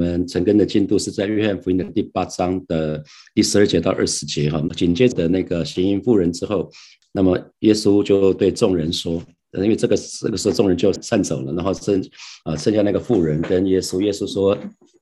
我们陈根的进度是在约翰福音的第八章的第十二节到二十节哈。紧接着那个行淫妇人之后，那么耶稣就对众人说，因为这个这个时候众人就散走了，然后剩啊剩下那个妇人跟耶稣，耶稣说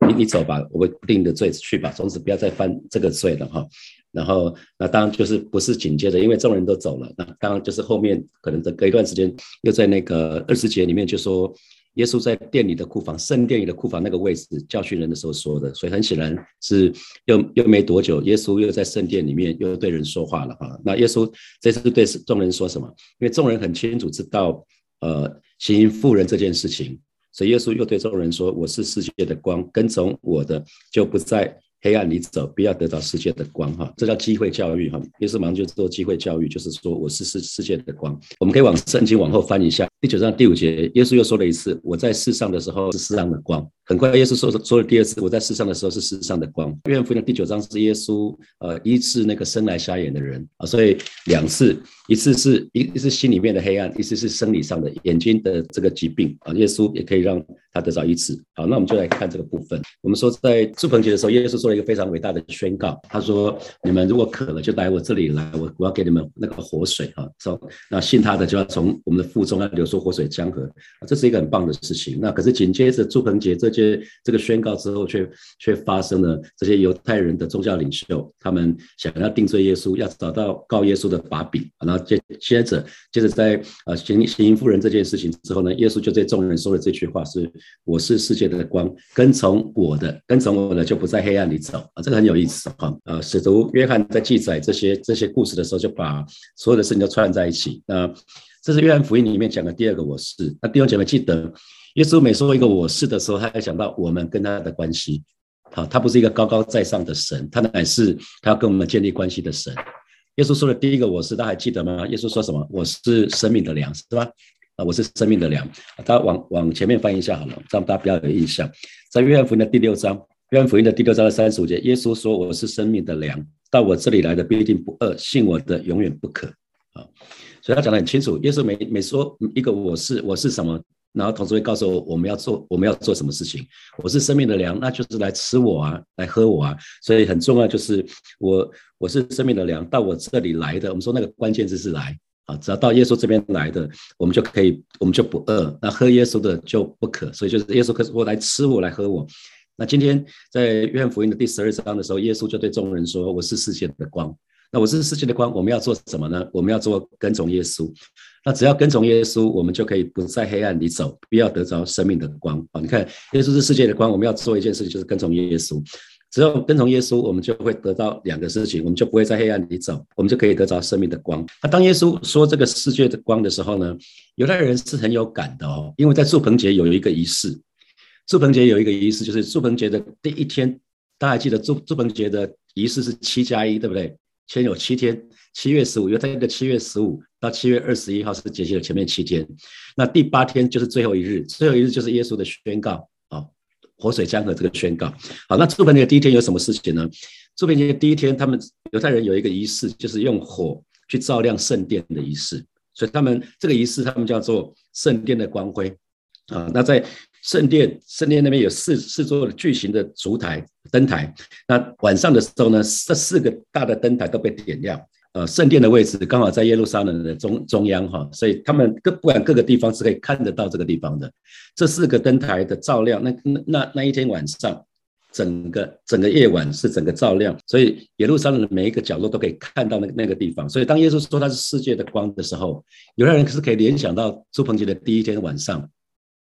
你你走吧，我们定的罪去吧，从此不要再犯这个罪了哈。然后那当然就是不是紧接着，因为众人都走了，那当然就是后面可能隔一段时间又在那个二十节里面就说。耶稣在殿里的库房，圣殿里的库房那个位置教训人的时候说的，所以很显然是又又没多久，耶稣又在圣殿里面又对人说话了啊。那耶稣这次对众人说什么？因为众人很清楚知道，呃，行淫妇人这件事情，所以耶稣又对众人说：“我是世界的光，跟从我的就不再。”黑暗里走，不要得到世界的光，哈，这叫机会教育，哈。耶稣忙就做机会教育，就是说我是世世界的光。我们可以往圣经往后翻一下，第九章第五节，耶稣又说了一次：我在世上的时候是世上的光。很快，耶稣说说了第二次：我在世上的时候是世上的光。约翰福音第九章是耶稣呃医治那个生来瞎眼的人啊，所以两次，一次是一一次心里面的黑暗，一次是生理上的眼睛的这个疾病啊，耶稣也可以让他得到医治。好，那我们就来看这个部分。我们说在祝棚节的时候，耶稣说。做一个非常伟大的宣告，他说：“你们如果渴了，就来我这里来，我我要给你们那个活水啊！说那信他的就要从我们的腹中要流出活水江河！这是一个很棒的事情。那可是紧接着祝棚节这些这个宣告之后，却却发生了这些犹太人的宗教领袖，他们想要定罪耶稣，要找到告耶稣的把柄。然后接接着接着在呃行行淫妇人这件事情之后呢，耶稣就对众人说了这句话：是我是世界的光，跟从我的跟从我的就不在黑暗里。”走啊，这个很有意思哈。呃，使徒约翰在记载这些这些故事的时候，就把所有的事情都串在一起。那这是约翰福音里面讲的第二个我是。那弟兄姐妹记得，耶稣每说一个我是的时候，他要想到我们跟他的关系。好，他不是一个高高在上的神，他乃是他要跟我们建立关系的神。耶稣说的第一个我是，大家还记得吗？耶稣说什么？我是生命的粮，是吧？啊，我是生命的粮。大家往往前面翻一下好了，让大家比较有印象。在约翰福音的第六章。约翰福音的第六章的三十五节，耶稣说：“我是生命的粮，到我这里来的必定不饿，信我的永远不渴。”啊，所以他讲得很清楚。耶稣每每说一个我是我是什么，然后同时会告诉我我们要做我们要做什么事情。我是生命的粮，那就是来吃我啊，来喝我啊。所以很重要就是我我是生命的粮，到我这里来的。我们说那个关键字是来啊，只要到耶稣这边来的，我们就可以我们就不饿。那喝耶稣的就不渴，所以就是耶稣可我来吃我来喝我。那今天在约翰福音的第十二章的时候，耶稣就对众人说：“我是世界的光。那我是世界的光，我们要做什么呢？我们要做跟从耶稣。那只要跟从耶稣，我们就可以不在黑暗里走，不要得着生命的光。啊，你看，耶稣是世界的光，我们要做一件事情，就是跟从耶稣。只要跟从耶稣，我们就会得到两个事情，我们就不会在黑暗里走，我们就可以得着生命的光。那当耶稣说这个世界的光的时候呢，犹太人是很有感的哦，因为在祝棚节有一个仪式。祝棚节有一个仪式，就是祝棚节的第一天，大家记得祝祝棚节的仪式是七加一，对不对？前有七天，七月十五，又在一个七月十五到七月二十一号是节气的前面七天，那第八天就是最后一日，最后一日就是耶稣的宣告啊，活水江河这个宣告。好，那祝棚节第一天有什么事情呢？祝棚节第一天，他们犹太人有一个仪式，就是用火去照亮圣殿的仪式，所以他们这个仪式他们叫做圣殿的光辉啊。那在圣殿，圣殿那边有四四座巨型的烛台灯台。那晚上的时候呢，这四个大的灯台都被点亮。呃，圣殿的位置刚好在耶路撒冷的中中央哈，所以他们各不管各个地方是可以看得到这个地方的。这四个灯台的照亮，那那那一天晚上，整个整个夜晚是整个照亮，所以耶路撒冷的每一个角落都可以看到那个那个地方。所以当耶稣说他是世界的光的时候，有的人是可以联想到朱鹏杰的第一天晚上。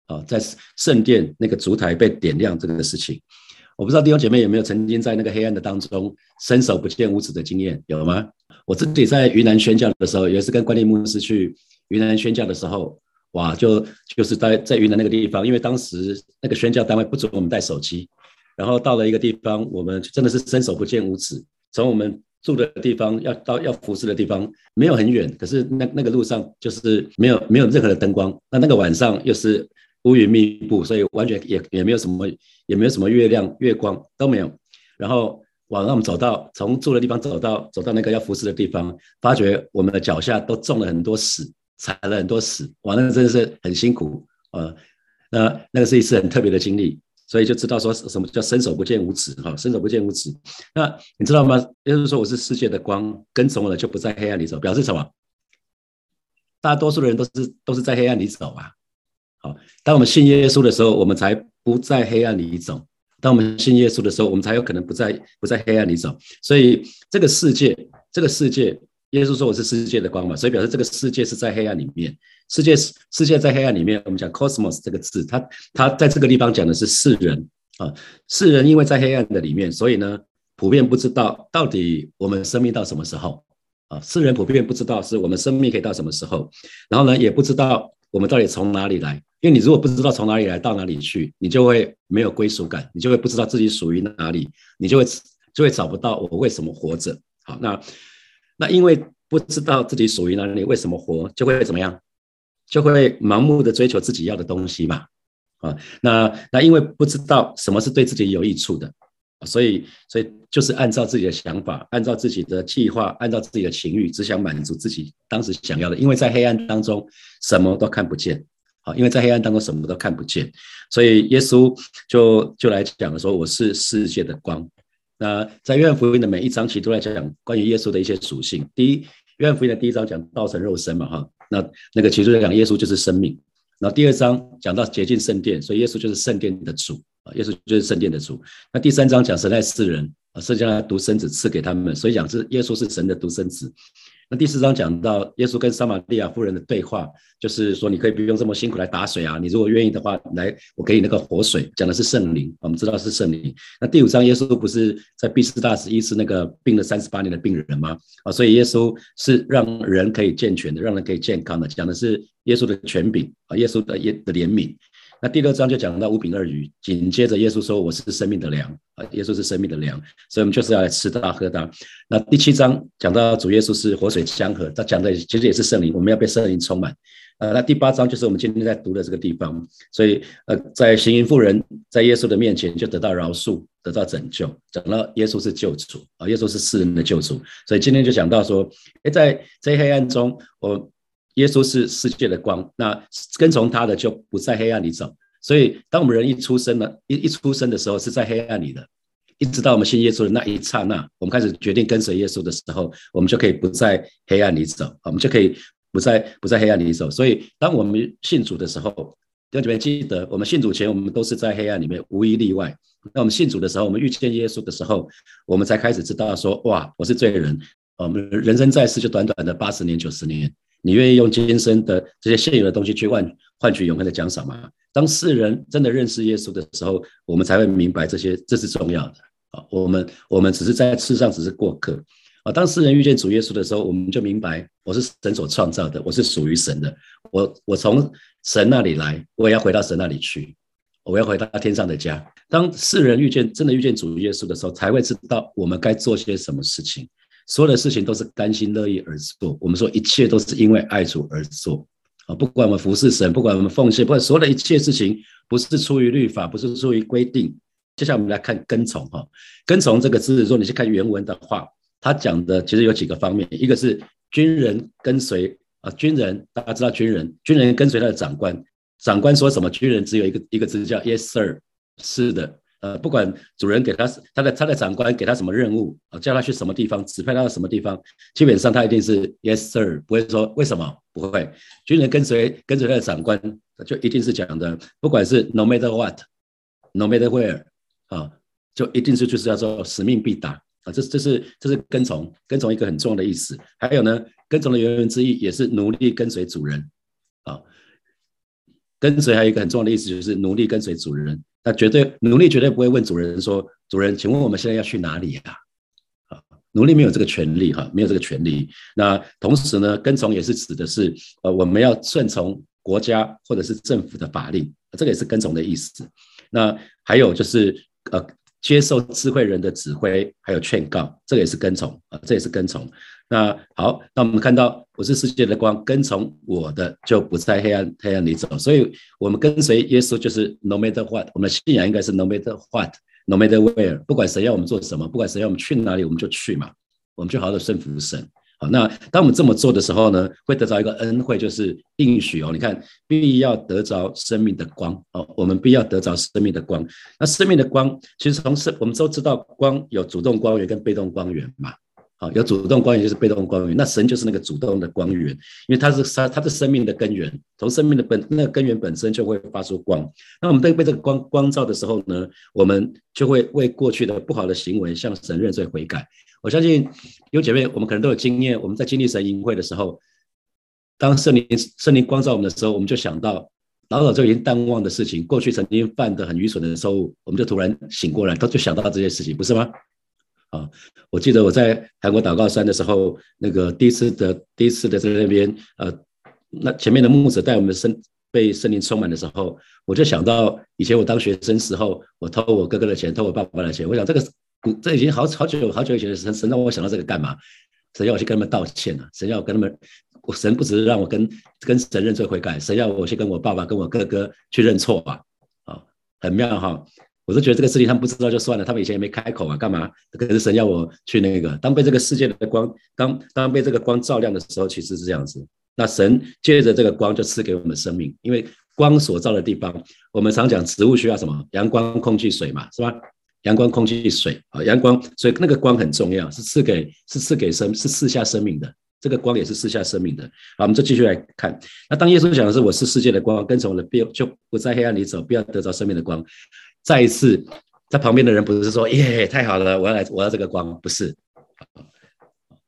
啊，在圣殿那个烛台被点亮这个事情，我不知道弟兄姐妹有没有曾经在那个黑暗的当中伸手不见五指的经验，有吗？我自己在云南宣教的时候，有一次跟关立牧师去云南宣教的时候，哇，就就是在在云南那个地方，因为当时那个宣教单位不准我们带手机，然后到了一个地方，我们真的是伸手不见五指，从我们住的地方要到要服侍的地方没有很远，可是那那个路上就是没有没有任何的灯光，那那个晚上又是。乌云密布，所以完全也也没有什么，也没有什么月亮、月光都没有。然后往上我们走到从住的地方走到走到那个要服侍的地方，发觉我们的脚下都种了很多屎，踩了很多屎，哇，那真的是很辛苦啊。那那个是一次很特别的经历。所以就知道说什么叫伸手不见五指哈，伸手不见五指。那你知道吗？耶稣说我是世界的光，跟从我的就不在黑暗里走，表示什么？大多数的人都是都是在黑暗里走啊。好，当我们信耶稣的时候，我们才不在黑暗里走；当我们信耶稣的时候，我们才有可能不在不在黑暗里走。所以这个世界，这个世界，耶稣说我是世界的光嘛，所以表示这个世界是在黑暗里面。世界世界在黑暗里面，我们讲 cosmos 这个字，它它在这个地方讲的是世人啊，世人因为在黑暗的里面，所以呢，普遍不知道到底我们生命到什么时候啊，世人普遍不知道是我们生命可以到什么时候，然后呢，也不知道我们到底从哪里来，因为你如果不知道从哪里来到哪里去，你就会没有归属感，你就会不知道自己属于哪里，你就会就会找不到我为什么活着。好，那那因为不知道自己属于哪里，为什么活，就会怎么样？就会盲目的追求自己要的东西嘛，啊，那那因为不知道什么是对自己有益处的，所以所以就是按照自己的想法，按照自己的计划，按照自己的情欲，只想满足自己当时想要的。因为在黑暗当中什么都看不见，好，因为在黑暗当中什么都看不见，所以耶稣就就来讲了说我是世界的光。那在约翰福音的每一章其实都在讲关于耶稣的一些属性。第一，约翰福音的第一章讲道成肉身嘛，哈。那那个其实讲耶稣就是生命，然后第二章讲到洁净圣殿，所以耶稣就是圣殿的主啊，耶稣就是圣殿的主。那第三章讲神爱世人啊，圣将他独生子赐给他们，所以讲是耶稣是神的独生子。那第四章讲到耶稣跟撒玛利亚夫人的对话，就是说你可以不用这么辛苦来打水啊，你如果愿意的话，来我给你那个活水，讲的是圣灵，我们知道是圣灵。那第五章耶稣不是在毕斯大使医治那个病了三十八年的病人吗？啊，所以耶稣是让人可以健全的，让人可以健康的，讲的是耶稣的权柄啊，耶稣的耶的怜悯。那第六章就讲到五饼二鱼，紧接着耶稣说：“我是生命的粮啊！”耶稣是生命的粮，所以我们就是要来吃它喝它。那第七章讲到主耶稣是活水江河，他讲的其实也是圣灵，我们要被圣灵充满。呃，那第八章就是我们今天在读的这个地方，所以呃，在行淫妇人在耶稣的面前就得到饶恕，得到拯救，讲到耶稣是救主啊，耶稣是世人的救主。所以今天就讲到说，哎，在在黑暗中，我。耶稣是世界的光，那跟从他的就不在黑暗里走。所以，当我们人一出生了，一一出生的时候是在黑暗里的，一直到我们信耶稣的那一刹那，我们开始决定跟随耶稣的时候，我们就可以不在黑暗里走，我们就可以不在不在黑暗里走。所以，当我们信主的时候，弟兄姐妹记得，我们信主前，我们都是在黑暗里面，无一例外。那我们信主的时候，我们遇见耶稣的时候，我们才开始知道说，哇，我是罪人。我们人生在世就短短的八十年、九十年。你愿意用今生的这些现有的东西去换换取永恒的奖赏吗？当世人真的认识耶稣的时候，我们才会明白这些，这是重要的啊。我们我们只是在世上只是过客啊。当世人遇见主耶稣的时候，我们就明白我是神所创造的，我是属于神的。我我从神那里来，我也要回到神那里去，我要回到天上的家。当世人遇见真的遇见主耶稣的时候，才会知道我们该做些什么事情。所有的事情都是甘心乐意而做。我们说一切都是因为爱主而做啊！不管我们服侍神，不管我们奉献，不管所有的一切事情，不是出于律法，不是出于规定。接下来我们来看跟从哈，跟从这个字，如果你去看原文的话，他讲的其实有几个方面，一个是军人跟随啊，军人大家知道军人，军人跟随他的长官，长官说什么，军人只有一个一个字叫 Yes sir，是的。呃，不管主人给他他的他的长官给他什么任务啊，叫他去什么地方，指派他到什么地方，基本上他一定是 yes sir，不会说为什么不会。军人跟随跟随他的长官，就一定是讲的，不管是 no matter what，no matter where，啊，就一定是就是要做使命必达啊，这这是这是跟从跟从一个很重要的意思。还有呢，跟从的原文之一也是努力跟随主人，跟随还有一个很重要的意思就是奴隶跟随主人。那绝对奴隶绝对不会问主人说：“主人，请问我们现在要去哪里呀？”啊，奴隶没有这个权利哈，没有这个权利。那同时呢，跟从也是指的是呃，我们要顺从国家或者是政府的法令，这个也是跟从的意思。那还有就是呃，接受智慧人的指挥，还有劝告，这个也是跟从啊，这也是跟从。那好，那我们看到我是世界的光，跟从我的就不在黑暗黑暗里走。所以，我们跟随耶稣就是 no matter what，我们的信仰应该是 no matter what，no matter where，不管谁要我们做什么，不管谁要我们去哪里，我们就去嘛，我们就好好的顺服神好，那当我们这么做的时候呢，会得到一个恩惠，就是应许哦。你看，必要得着生命的光哦，我们必要得着生命的光。那生命的光，其实从生我们都知道，光有主动光源跟被动光源嘛。好，有主动光源就是被动光源，那神就是那个主动的光源，因为它是它它是生命的根源，从生命的本那个根源本身就会发出光。那我们被被这个光光照的时候呢，我们就会为过去的不好的行为向神认罪悔改。我相信有姐妹，我们可能都有经验。我们在经历神营会的时候，当圣灵圣灵光照我们的时候，我们就想到老早就已经淡忘的事情，过去曾经犯的很愚蠢的错误，我们就突然醒过来，他就想到这些事情，不是吗？啊，我记得我在韩国祷告山的时候，那个第一次的第一次的在那边，呃，那前面的牧者带我们圣被圣灵充满的时候，我就想到以前我当学生时候，我偷我哥哥的钱，偷我爸爸的钱，我想这个。这已经好好久好久以前的事，神让我想到这个干嘛？神要我去跟他们道歉啊！神要我跟他们，神不只是让我跟跟神认罪悔改，神要我去跟我爸爸、跟我哥哥去认错啊！啊，很妙哈！我都觉得这个事情他们不知道就算了，他们以前也没开口啊，干嘛？可是神要我去那个，当被这个世界的光，当当被这个光照亮的时候，其实是这样子。那神借着这个光就赐给我们生命，因为光所照的地方，我们常讲植物需要什么？阳光、空气、水嘛，是吧？阳光、空气、水啊，阳光，所以那个光很重要，是赐给，是赐给生，是赐下生命的。这个光也是赐下生命的。好，我们就继续来看。那当耶稣讲的是“我是世界的光，跟从我的必就不在黑暗里走，不要得着生命的光”。再一次，他旁边的人不是说“耶，太好了，我要来，我要这个光”，不是，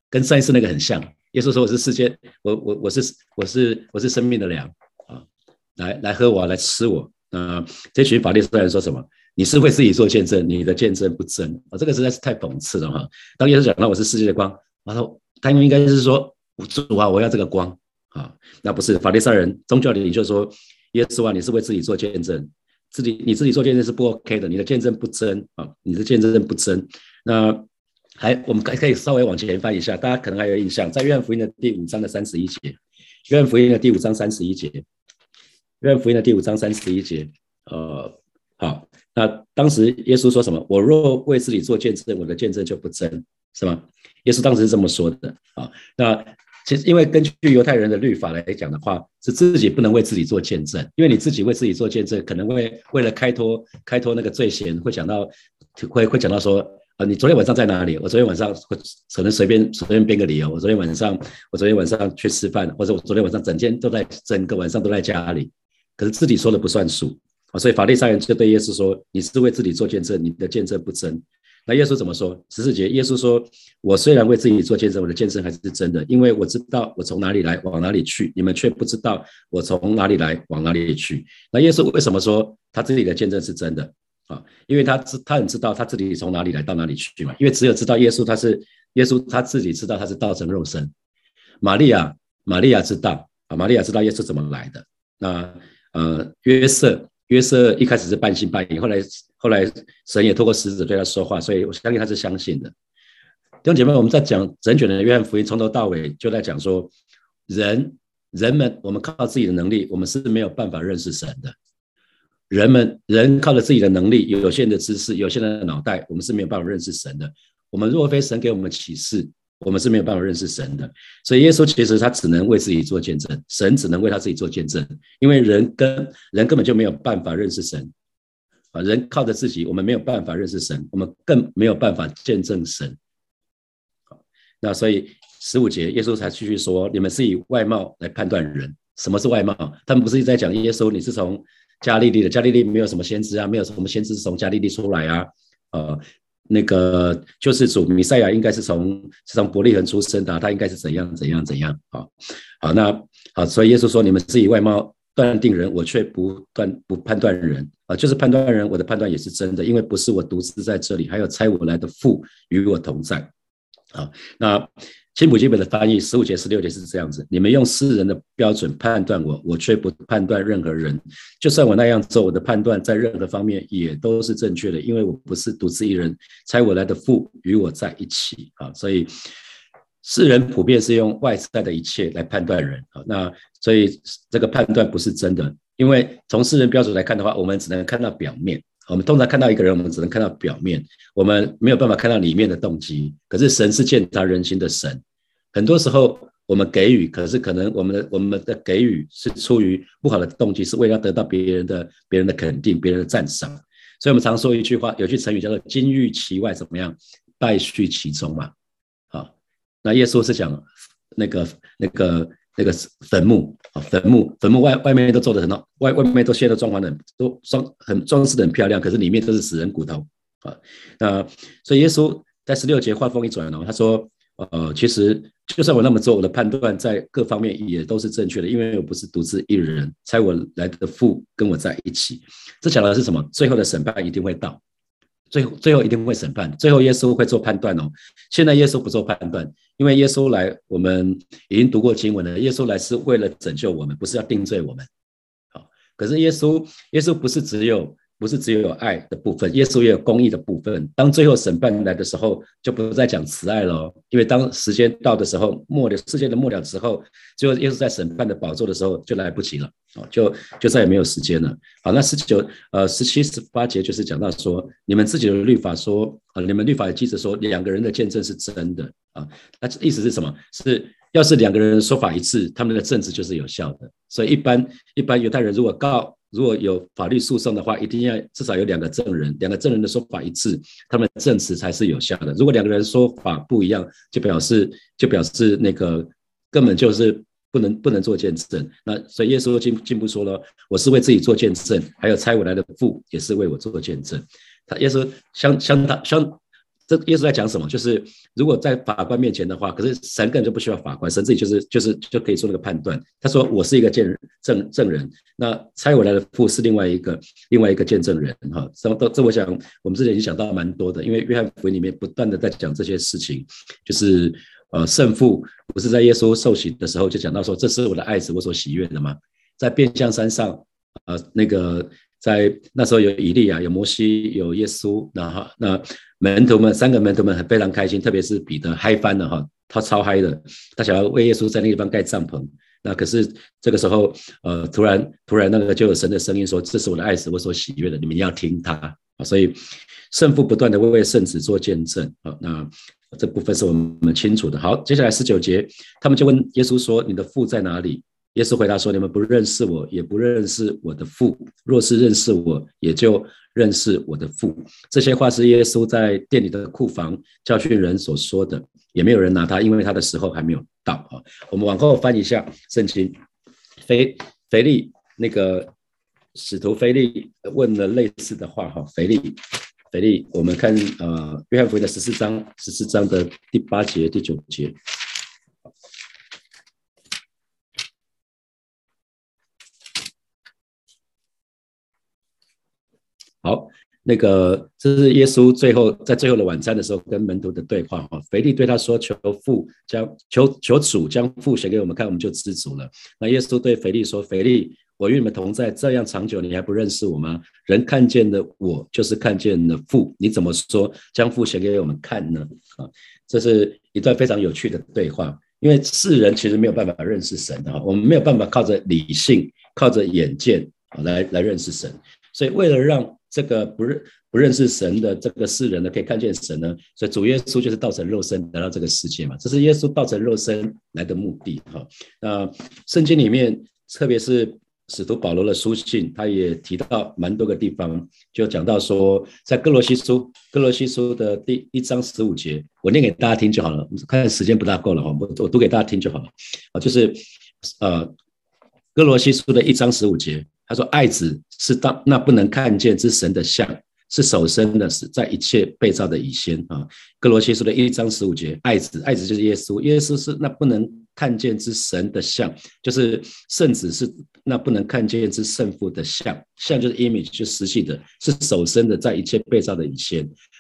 跟上一次那个很像。耶稣说：“我是世界，我我我是我是我是生命的粮啊，来来喝我，来吃我。”啊，这群法利赛人说什么？你是为自己做见证，你的见证不真啊！这个实在是太讽刺了哈。当耶稣讲到我是世界的光，他说他应该是说主啊，我要这个光啊。那不是法利赛人宗教领袖说耶稣啊，你是为自己做见证，自己你自己做见证是不 OK 的，你的见证不真啊，你的见证不真。那还我们可可以稍微往前翻一下，大家可能还有印象，在约翰福音的第五章的三十一节，约翰福音的第五章三十一节，约翰福音的第五章三十一节，呃，好。那当时耶稣说什么？我若为自己做见证，我的见证就不真，是吗？耶稣当时是这么说的啊。那其实因为根据犹太人的律法来讲的话，是自己不能为自己做见证，因为你自己为自己做见证，可能会为了开脱开脱那个罪嫌，会讲到会会讲到说啊，你昨天晚上在哪里？我昨天晚上可能随便随便编个理由，我昨天晚上我昨天晚上去吃饭，或者我昨天晚上整天都在整个晚上都在家里，可是自己说的不算数。啊，所以法利赛人就对耶稣说：“你是为自己做见证，你的见证不真。”那耶稣怎么说？十四节，耶稣说：“我虽然为自己做见证，我的见证还是真的，因为我知道我从哪里来，往哪里去，你们却不知道我从哪里来，往哪里去。”那耶稣为什么说他自己的见证是真的？啊，因为他知他很知道他自己从哪里来到哪里去嘛。因为只有知道耶稣他是耶稣他自己知道他是道成肉身。玛利亚，玛利亚知道啊，玛利亚知道耶稣怎么来的。那呃，约瑟。约瑟一开始是半信半疑，后来后来神也透过使者对他说话，所以我相信他是相信的。弟兄姐妹，我们在讲整卷的约翰福音，从头到尾就在讲说，人人们我们靠自己的能力，我们是没有办法认识神的。人们人靠着自己的能力，有限的知识，有限的脑袋，我们是没有办法认识神的。我们若非神给我们启示。我们是没有办法认识神的，所以耶稣其实他只能为自己做见证，神只能为他自己做见证，因为人跟人根本就没有办法认识神啊，人靠着自己，我们没有办法认识神，我们更没有办法见证神。那所以十五节耶稣才继续说，你们是以外貌来判断人，什么是外貌？他们不是一直在讲耶稣，你是从加利利的，加利利没有什么先知啊，没有什么先知是从加利利出来啊，呃。那个救世主米赛亚应该是从是从伯利恒出生的，他应该是怎样怎样怎样？好，好，那好，所以耶稣说：“你们是以外貌断定人，我却不断不判断人啊，就是判断人，我的判断也是真的，因为不是我独自在这里，还有猜我来的父与我同在。”好，那。新普基本的翻译十五节十六节是这样子：你们用私人的标准判断我，我却不判断任何人。就算我那样做，我的判断在任何方面也都是正确的，因为我不是独自一人，猜我来的父与我在一起啊。所以世人普遍是用外在的一切来判断人啊。那所以这个判断不是真的，因为从世人标准来看的话，我们只能看到表面。我们通常看到一个人，我们只能看到表面，我们没有办法看到里面的动机。可是神是鉴察人心的神。很多时候我们给予，可是可能我们的我们的给予是出于不好的动机，是为了得到别人的别人的肯定、别人的赞赏。所以我们常说一句话，有句成语叫做“金玉其外，怎么样？败絮其中”嘛。好，那耶稣是讲那个那个那个坟墓啊，坟墓坟墓外外面都做的很好，外外面都现在装潢的都装很装饰的很漂亮，可是里面都是死人骨头啊。那所以耶稣在十六节话锋一转哦，他说。呃，其实就算我那么做，我的判断在各方面也都是正确的，因为我不是独自一人，猜我来的父跟我在一起。这讲的是什么？最后的审判一定会到，最后最后一定会审判，最后耶稣会做判断哦。现在耶稣不做判断，因为耶稣来，我们已经读过经文了。耶稣来是为了拯救我们，不是要定罪我们。好，可是耶稣，耶稣不是只有。不是只有有爱的部分，耶稣也有公义的部分。当最后审判来的时候，就不再讲慈爱了，因为当时间到的时候，末了世界的末了之后，最后耶稣在审判的宝座的时候就来不及了，哦，就就再也没有时间了。好，那十九呃十七十八节就是讲到说，你们自己的律法说，啊，你们律法记着说，两个人的见证是真的啊，那意思是什么？是要是两个人说法一致，他们的证词就是有效的。所以一般一般犹太人如果告。如果有法律诉讼的话，一定要至少有两个证人，两个证人的说法一致，他们证词才是有效的。如果两个人说法不一样，就表示就表示那个根本就是不能不能做见证。那所以耶稣进进步说了，我是为自己做见证，还有差我来的父也是为我做见证。他耶稣相相当相。这耶稣在讲什么？就是如果在法官面前的话，可是神根本就不需要法官，神自己就是就是就可以做那个判断。他说：“我是一个见证证人，那差我来的父是另外一个另外一个见证人。”哈，这这这，我想我们之前已经讲到蛮多的，因为约翰福音里面不断的在讲这些事情，就是呃圣父不是在耶稣受洗的时候就讲到说：“这是我的爱子，我所喜悦的吗？”在变相山上，呃，那个在那时候有以利亚，有摩西，有耶稣，然后那。门徒们三个门徒们很非常开心，特别是彼得嗨翻了哈，他超嗨的，他想要为耶稣在那地方盖帐篷。那可是这个时候，呃，突然突然那个就有神的声音说：“这是我的爱子，我所喜悦的，你们要听他。”啊，所以圣父不断的为圣子做见证。好，那这部分是我们清楚的。好，接下来十九节，他们就问耶稣说：“你的父在哪里？”耶稣回答说：“你们不认识我，也不认识我的父。若是认识我，也就认识我的父。”这些话是耶稣在店里的库房教训人所说的，也没有人拿他，因为他的时候还没有到啊。我们往后翻一下圣经，腓腓利那个使徒腓利问了类似的话哈。腓利腓利，我们看呃约翰福音的十四章十四章的第八节第九节。好，那个这是耶稣最后在最后的晚餐的时候跟门徒的对话哈。腓力对他说：“求父将求求主将父写给我们看，我们就知足了。”那耶稣对腓力说：“腓力，我与你们同在这样长久，你还不认识我吗？人看见的我，就是看见了父。你怎么说将父写给我们看呢？”啊，这是一段非常有趣的对话。因为世人其实没有办法认识神的哈，我们没有办法靠着理性、靠着眼见啊来来认识神，所以为了让这个不认不认识神的这个世人呢，可以看见神呢，所以主耶稣就是道成肉身来到这个世界嘛，这是耶稣道成肉身来的目的哈。那圣经里面，特别是使徒保罗的书信，他也提到蛮多个地方，就讲到说，在哥罗西书哥罗西书的第一章十五节，我念给大家听就好了，看时间不大够了哈，我我读给大家听就好了啊，就是呃哥罗西书的一章十五节。他说：“爱子是当那不能看见之神的像，是首生的，是在一切被造的以先啊。”哥罗西书的一章十五节，爱子，爱子就是耶稣，耶稣是那不能看见之神的像，就是圣子是那不能看见之圣父的像，像就是 image，就实际的，是首生的，在一切被造的以先。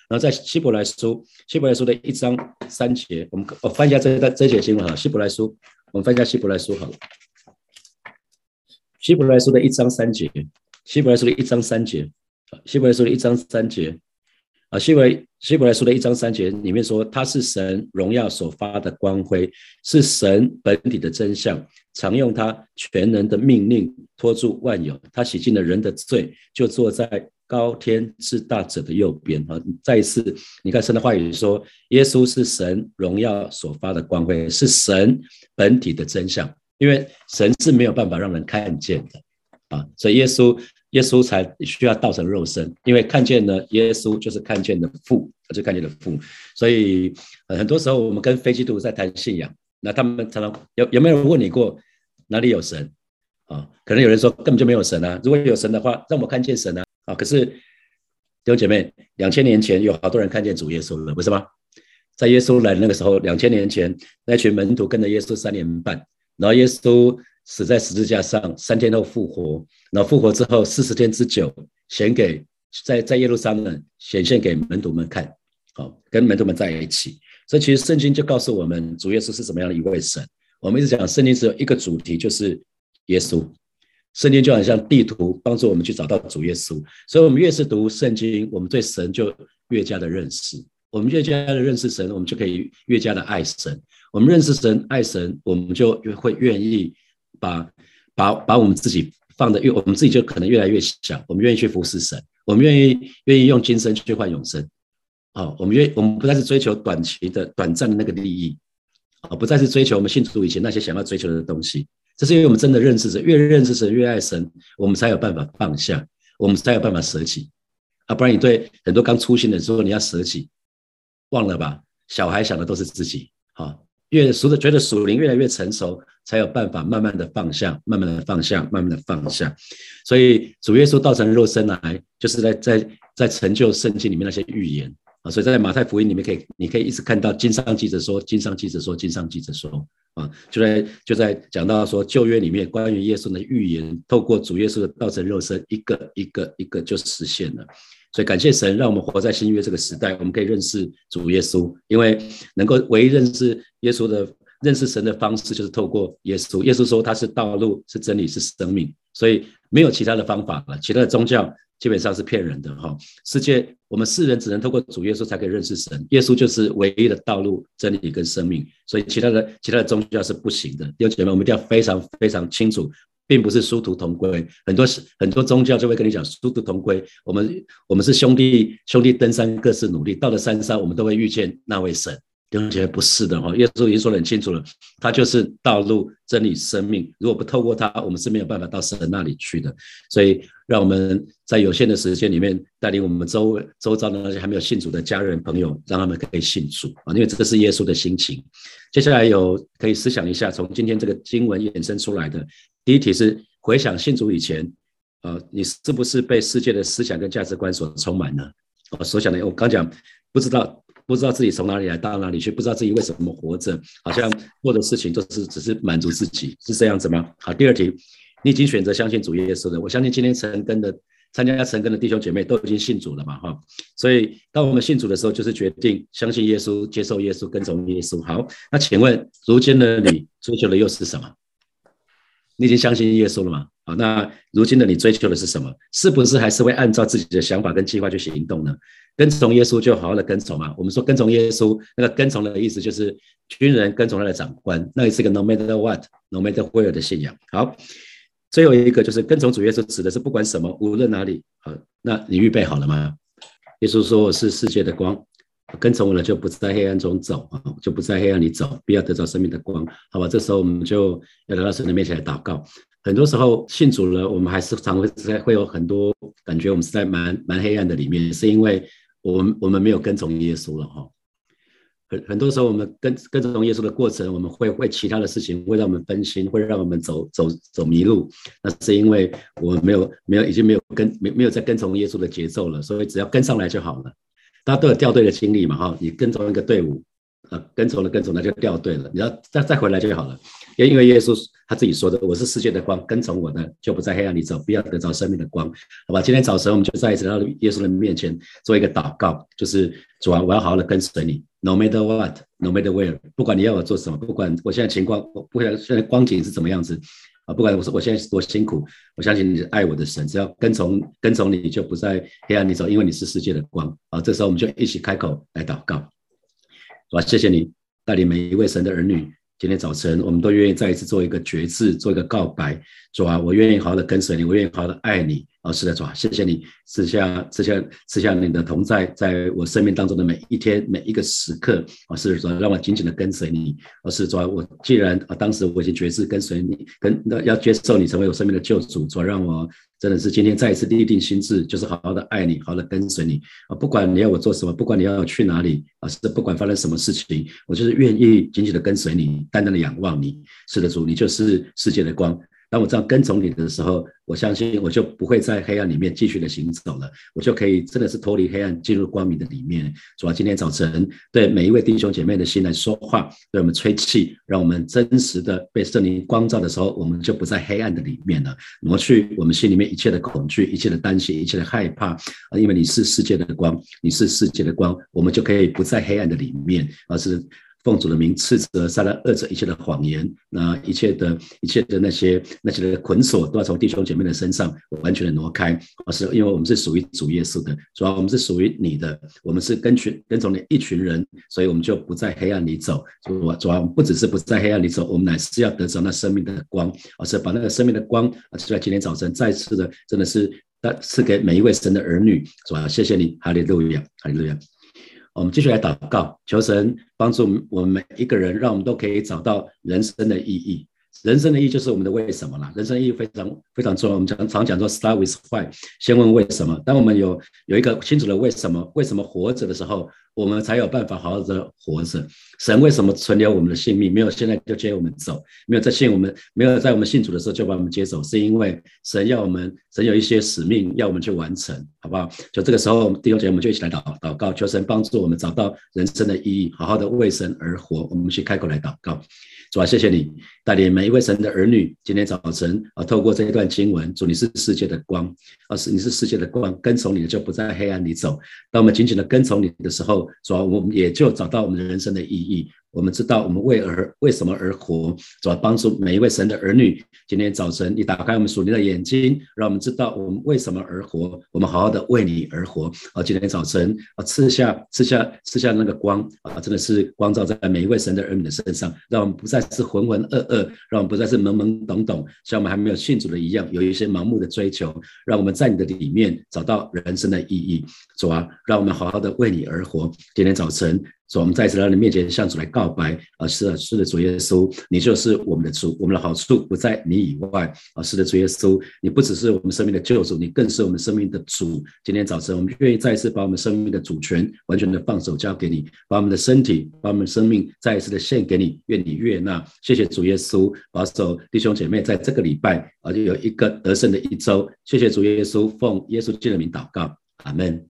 然后在希伯来书，希伯来书的一章三节，我们我翻一下这这节经文哈，希伯来书，我们翻一下希伯来书好了。希伯来书的一章三节，希伯来书的一章三节，啊希伯来书的一章三节，啊，希伯希伯来书的一章三节里面说，他是神荣耀所发的光辉，是神本体的真相，常用他全能的命令托住万有。他洗净了人的罪，就坐在高天之大者的右边。啊，再一次，你看神的话语说，耶稣是神荣耀所发的光辉，是神本体的真相。因为神是没有办法让人看见的啊，所以耶稣耶稣才需要道成肉身，因为看见呢，耶稣就是看见的父，他就看见的父。所以很多时候我们跟非基督在谈信仰，那他们常常有有没有人问你过哪里有神？啊，可能有人说根本就没有神啊。如果有神的话，让我看见神啊。啊，可是弟兄姐妹，两千年前有好多人看见主耶稣了，不是吗？在耶稣来那个时候，两千年前那群门徒跟着耶稣三年半，然后耶稣死在十字架上，三天后复活，然后复活之后四十天之久，显给在在耶路撒冷显现给门徒们看，好，跟门徒们在一起。所以其实圣经就告诉我们，主耶稣是什么样的一位神。我们一直讲圣经只有一个主题，就是。耶稣，圣经就好像地图，帮助我们去找到主耶稣。所以，我们越是读圣经，我们对神就越加的认识。我们越加的认识神，我们就可以越加的爱神。我们认识神、爱神，我们就会愿意把把把我们自己放的越，我们自己就可能越来越小。我们愿意去服侍神，我们愿意愿意用今生去换永生。好，我们愿我们不再是追求短期的、短暂的那个利益，啊，不再是追求我们信主以前那些想要追求的东西。这是因为我们真的认识神，越认识神，越爱神，我们才有办法放下，我们才有办法舍己啊！不然你对很多刚出心的时候，你要舍己，忘了吧？小孩想的都是自己，哈，越熟的觉得属灵越来越成熟，才有办法慢慢的放下，慢慢的放下，慢慢的放下。所以主耶稣道成肉身来，就是在在在成就圣经里面那些预言。啊，所以在马太福音里面可以，你可以一直看到经上记者说，经上记者说，经上记者说，啊，就在就在讲到说旧约里面关于耶稣的预言，透过主耶稣的道成肉身，一个一个一个就实现了。所以感谢神，让我们活在新约这个时代，我们可以认识主耶稣，因为能够唯一认识耶稣的、认识神的方式，就是透过耶稣。耶稣说他是道路，是真理，是生命，所以没有其他的方法了，其他的宗教。基本上是骗人的哈！世界，我们世人只能透过主耶稣才可以认识神，耶稣就是唯一的道路、真理跟生命，所以其他的其他的宗教是不行的。弟兄姐妹，我们一定要非常非常清楚，并不是殊途同归。很多很多宗教就会跟你讲殊途同归，我们我们是兄弟兄弟登山各自努力，到了山上我们都会遇见那位神。弟兄姐妹，不是的哈！耶稣已经说得很清楚了，他就是道路、真理、生命。如果不透过他，我们是没有办法到神那里去的。所以，让我们在有限的时间里面，带领我们周周遭的那些还没有信主的家人朋友，让他们可以信主啊！因为这个是耶稣的心情。接下来有可以思想一下，从今天这个经文衍生出来的第一题是：回想信主以前，啊，你是不是被世界的思想跟价值观所充满呢？我所想的，我刚讲不知道。不知道自己从哪里来到哪里去，不知道自己为什么活着，好像做的事情都是只是满足自己，是这样子吗？好，第二题，你已经选择相信主耶稣了，我相信今天成根的参加成根的弟兄姐妹都已经信主了嘛，哈，所以当我们信主的时候，就是决定相信耶稣，接受耶稣，跟从耶稣。好，那请问如今的你追求的又是什么？你已经相信耶稣了吗？好，那如今的你追求的是什么？是不是还是会按照自己的想法跟计划去行动呢？跟从耶稣就好好的跟从嘛。我们说跟从耶稣，那个跟从的意思就是军人跟从他的长官，那也是个 no matter what，no matter where 的信仰。好，最后一个就是跟从主耶稣，指的是不管什么，无论哪里。好，那你预备好了吗？耶稣说我是世界的光，跟从我了就不在黑暗中走啊，就不在黑暗里走，必要得着生命的光。好吧，这时候我们就要来到神的面前来祷告。很多时候信主了，我们还是常会在会有很多感觉，我们是在蛮蛮黑暗的里面，是因为。我们我们没有跟从耶稣了哈，很很多时候我们跟跟从耶稣的过程，我们会为其他的事情会让我们分心，会让我们走走走迷路。那是因为我没有没有已经没有跟没没有在跟从耶稣的节奏了，所以只要跟上来就好了。大家都有掉队的经历嘛哈，你跟从一个队伍。啊，跟从了跟从那就掉队了，你要再再回来就好了。因因为耶稣他自己说的，我是世界的光，跟从我的就不在黑暗里走，必要得着生命的光，好吧？今天早晨我们就再一次到耶稣的面前做一个祷告，就是主啊，我要好好的跟随你，no matter what，no matter where，不管你要我做什么，不管我现在情况，不管现在光景是怎么样子啊，不管我说我现在多辛苦，我相信你是爱我的神，只要跟从跟从你就不在黑暗里走，因为你是世界的光啊。这时候我们就一起开口来祷告。是吧？谢谢你带领每一位神的儿女。今天早晨，我们都愿意再一次做一个决志，做一个告白。说啊，我愿意好好的跟随你，我愿意好好的爱你。哦，是的，主啊，谢谢你赐下赐下赐下你的同在，在我生命当中的每一天每一个时刻，哦，是的，主啊，让我紧紧的跟随你。哦，是的，主啊，我既然啊当时我已经决志跟随你，跟要接受你成为我生命的救主，主啊，让我真的是今天再一次立定心智，就是好好的爱你，好好的跟随你啊，不管你要我做什么，不管你要我去哪里啊，是不管发生什么事情，我就是愿意紧紧的跟随你，单单的仰望你。是的，主，你就是世界的光。当我这样跟从你的时候，我相信我就不会在黑暗里面继续的行走了，我就可以真的是脱离黑暗，进入光明的里面。主要今天早晨对每一位弟兄姐妹的心来说话，对我们吹气，让我们真实的被圣灵光照的时候，我们就不在黑暗的里面了，挪去我们心里面一切的恐惧、一切的担心、一切的害怕！因为你是世界的光，你是世界的光，我们就可以不在黑暗的里面，而是。奉主的名斥责杀了二者一切的谎言，那一切的一切的那些那些的捆锁都要从弟兄姐妹的身上完全的挪开。而是因为我们是属于主耶稣的，主要我们是属于你的，我们是跟群跟从你一群人，所以我们就不在黑暗里走。主主要不只是不在黑暗里走，我们乃是要得着那生命的光，而是把那个生命的光啊，就在今天早晨再次的，真的是赐给每一位神的儿女。主要谢谢你，哈利路亚，哈利路亚。我们继续来祷告，求神帮助我们每一个人，让我们都可以找到人生的意义。人生的意义就是我们的为什么啦。人生意义非常非常重要。我们常常讲说，start with why，先问为什么。当我们有有一个清楚的为什么，为什么活着的时候。我们才有办法好好的活着。神为什么存留我们的性命？没有现在就接我们走，没有在信我们，没有在我们信主的时候就把我们接走，是因为神要我们，神有一些使命要我们去完成，好不好？就这个时候，弟兄姐妹，我们就一起来祷祷告，求神帮助我们找到人生的意义，好好的为神而活。我们去开口来祷告。主啊，谢谢你带领每一位神的儿女，今天早晨啊，透过这一段经文，主你是世界的光，啊是你是世界的光，跟从你就不在黑暗里走。当我们紧紧的跟从你的时候，主啊我们也就找到我们的人生的意义。我们知道我们为而为什么而活，主要帮助每一位神的儿女。今天早晨，你打开我们属灵的眼睛，让我们知道我们为什么而活。我们好好的为你而活。啊，今天早晨啊，赐下赐下赐下那个光啊，真的是光照在每一位神的儿女的身上，让我们不再是浑浑噩噩，让我们不再是懵懵懂懂，像我们还没有信主的一样，有一些盲目的追求。让我们在你的里面找到人生的意义。主啊，让我们好好的为你而活。今天早晨。所以，我们再次来到你面前，向主来告白。啊，是的，是的，主耶稣，你就是我们的主，我们的好处不在你以外。啊，是的，主耶稣，你不只是我们生命的救主，你更是我们生命的主。今天早晨，我们愿意再一次把我们生命的主权完全的放手交给你，把我们的身体，把我们生命再一次的献给你，愿你悦纳。谢谢主耶稣，保守弟兄姐妹在这个礼拜啊，就有一个得胜的一周。谢谢主耶稣，奉耶稣基督的名祷告，阿门。